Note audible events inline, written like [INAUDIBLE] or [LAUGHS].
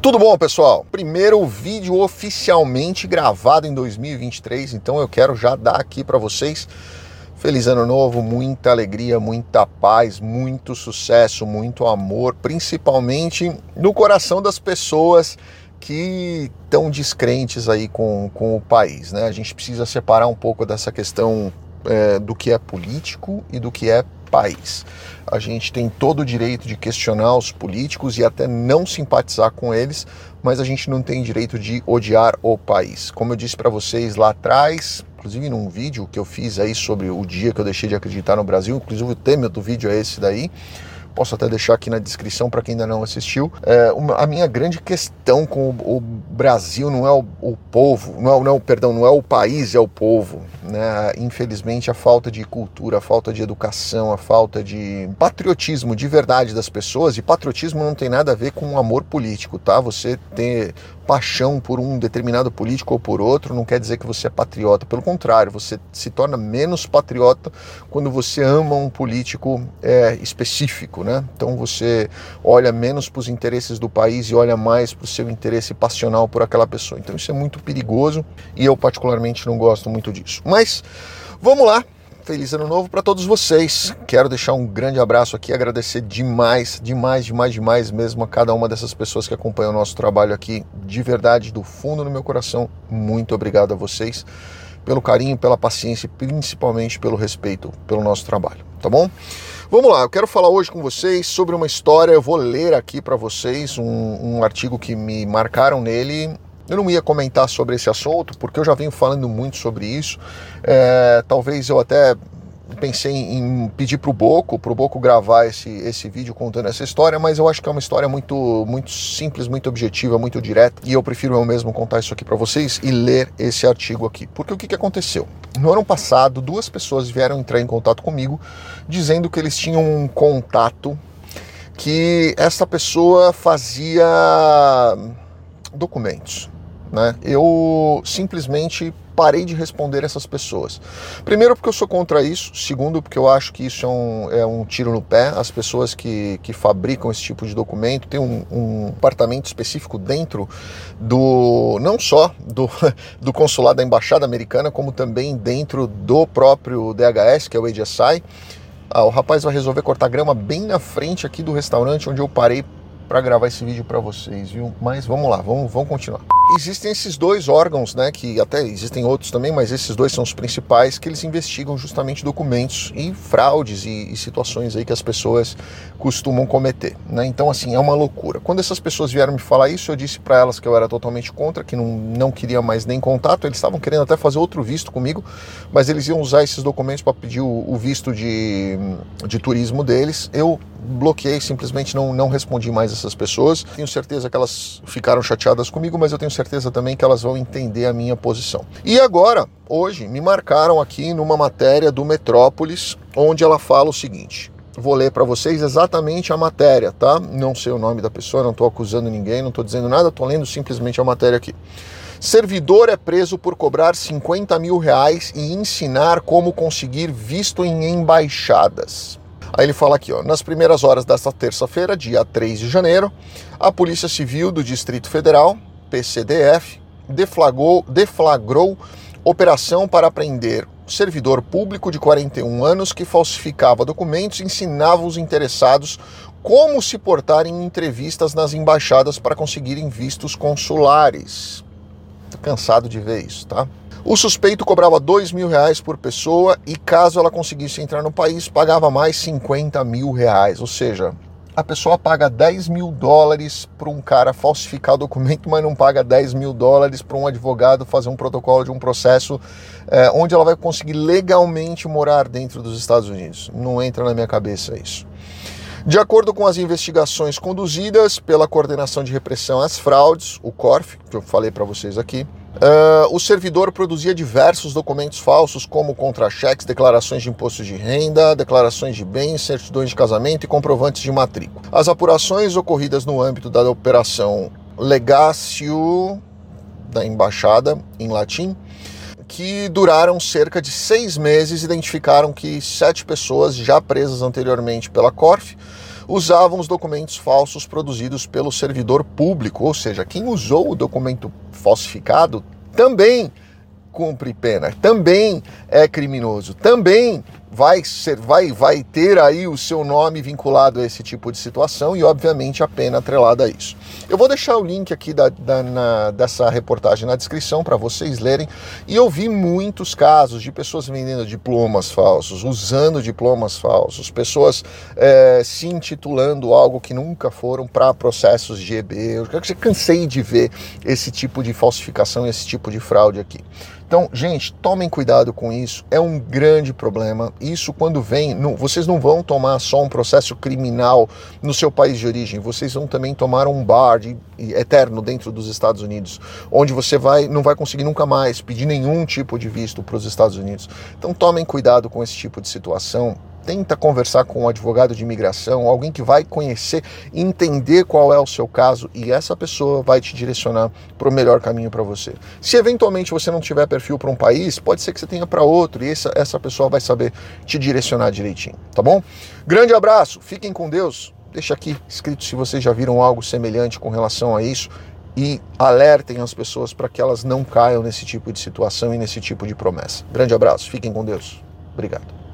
Tudo bom, pessoal? Primeiro vídeo oficialmente gravado em 2023, então eu quero já dar aqui para vocês feliz ano novo, muita alegria, muita paz, muito sucesso, muito amor, principalmente no coração das pessoas que estão descrentes aí com, com o país, né? A gente precisa separar um pouco dessa questão é, do que é político e do que é país. A gente tem todo o direito de questionar os políticos e até não simpatizar com eles, mas a gente não tem direito de odiar o país. Como eu disse para vocês lá atrás, inclusive num vídeo que eu fiz aí sobre o dia que eu deixei de acreditar no Brasil, inclusive o tema do vídeo é esse daí posso até deixar aqui na descrição para quem ainda não assistiu. É, uma, a minha grande questão com o, o Brasil não é o, o povo, não é, não, perdão, não é o país, é o povo. Né? Infelizmente, a falta de cultura, a falta de educação, a falta de patriotismo de verdade das pessoas, e patriotismo não tem nada a ver com amor político, tá? Você ter paixão por um determinado político ou por outro não quer dizer que você é patriota. Pelo contrário, você se torna menos patriota quando você ama um político é, específico, né? Então você olha menos para os interesses do país e olha mais para o seu interesse passional por aquela pessoa. Então isso é muito perigoso e eu particularmente não gosto muito disso. Mas vamos lá Feliz ano novo para todos vocês. Quero deixar um grande abraço aqui, agradecer demais, demais, demais, demais mesmo a cada uma dessas pessoas que acompanham o nosso trabalho aqui. De verdade, do fundo do meu coração, muito obrigado a vocês pelo carinho, pela paciência e principalmente pelo respeito pelo nosso trabalho, tá bom? Vamos lá, eu quero falar hoje com vocês sobre uma história. Eu vou ler aqui para vocês um, um artigo que me marcaram nele eu não ia comentar sobre esse assunto, porque eu já venho falando muito sobre isso. É, talvez eu até pensei em pedir para o Boco, para o Boco gravar esse, esse vídeo contando essa história, mas eu acho que é uma história muito, muito simples, muito objetiva, muito direta, e eu prefiro eu mesmo contar isso aqui para vocês e ler esse artigo aqui. Porque o que, que aconteceu? No ano passado, duas pessoas vieram entrar em contato comigo dizendo que eles tinham um contato que essa pessoa fazia documentos né? Eu simplesmente parei de responder essas pessoas. Primeiro, porque eu sou contra isso. Segundo, porque eu acho que isso é um, é um tiro no pé. As pessoas que, que fabricam esse tipo de documento têm um, um departamento específico dentro do. não só do, [LAUGHS] do consulado da embaixada americana, como também dentro do próprio DHS, que é o HSI. Ah, o rapaz vai resolver cortar grama bem na frente aqui do restaurante onde eu parei para gravar esse vídeo para vocês, viu? Mas vamos lá, vamos, vamos continuar. Existem esses dois órgãos, né, que até existem outros também, mas esses dois são os principais que eles investigam justamente documentos e fraudes e, e situações aí que as pessoas costumam cometer, né? Então assim, é uma loucura. Quando essas pessoas vieram me falar isso, eu disse para elas que eu era totalmente contra, que não, não queria mais nem contato, eles estavam querendo até fazer outro visto comigo, mas eles iam usar esses documentos para pedir o, o visto de, de turismo deles. Eu bloqueei, simplesmente não, não respondi mais essas pessoas. Tenho certeza que elas ficaram chateadas comigo, mas eu tenho certeza também que elas vão entender a minha posição. E agora, hoje, me marcaram aqui numa matéria do Metrópolis, onde ela fala o seguinte. Vou ler para vocês exatamente a matéria, tá? Não sei o nome da pessoa, não estou acusando ninguém, não estou dizendo nada, estou lendo simplesmente a matéria aqui. Servidor é preso por cobrar 50 mil reais e ensinar como conseguir visto em embaixadas. Aí ele fala aqui, ó, nas primeiras horas desta terça-feira, dia 3 de janeiro, a Polícia Civil do Distrito Federal, PCDF, deflagrou, deflagrou operação para prender servidor público de 41 anos que falsificava documentos e ensinava os interessados como se portar em entrevistas nas embaixadas para conseguirem vistos consulares. Tô cansado de ver isso, tá? O suspeito cobrava dois mil reais por pessoa e caso ela conseguisse entrar no país, pagava mais 50 mil reais. Ou seja, a pessoa paga 10 mil dólares para um cara falsificar documento, mas não paga 10 mil dólares para um advogado fazer um protocolo de um processo é, onde ela vai conseguir legalmente morar dentro dos Estados Unidos. Não entra na minha cabeça isso. De acordo com as investigações conduzidas pela Coordenação de Repressão às Fraudes, o CORF, que eu falei para vocês aqui, Uh, o servidor produzia diversos documentos falsos, como contra-cheques, declarações de imposto de renda, declarações de bens, certidões de casamento e comprovantes de matrícula. As apurações ocorridas no âmbito da operação Legatio, da embaixada, em latim, que duraram cerca de seis meses, identificaram que sete pessoas já presas anteriormente pela CORF usavam os documentos falsos produzidos pelo servidor público, ou seja, quem usou o documento falsificado também cumpre pena, também é criminoso, também vai ser, vai, vai ter aí o seu nome vinculado a esse tipo de situação e, obviamente, a pena atrelada a isso. Eu vou deixar o link aqui da, da na, dessa reportagem na descrição para vocês lerem. E eu vi muitos casos de pessoas vendendo diplomas falsos, usando diplomas falsos, pessoas é, se intitulando algo que nunca foram para processos de EB. Eu cansei de ver esse tipo de falsificação, esse tipo de fraude aqui. Então, gente, tomem cuidado com isso, é um grande problema. Isso, quando vem, não, vocês não vão tomar só um processo criminal no seu país de origem, vocês vão também tomar um bar de, eterno dentro dos Estados Unidos, onde você vai, não vai conseguir nunca mais pedir nenhum tipo de visto para os Estados Unidos. Então, tomem cuidado com esse tipo de situação tenta conversar com um advogado de imigração, alguém que vai conhecer, entender qual é o seu caso e essa pessoa vai te direcionar para o melhor caminho para você. Se eventualmente você não tiver perfil para um país, pode ser que você tenha para outro e essa, essa pessoa vai saber te direcionar direitinho, tá bom? Grande abraço, fiquem com Deus. Deixa aqui escrito se vocês já viram algo semelhante com relação a isso e alertem as pessoas para que elas não caiam nesse tipo de situação e nesse tipo de promessa. Grande abraço, fiquem com Deus. Obrigado.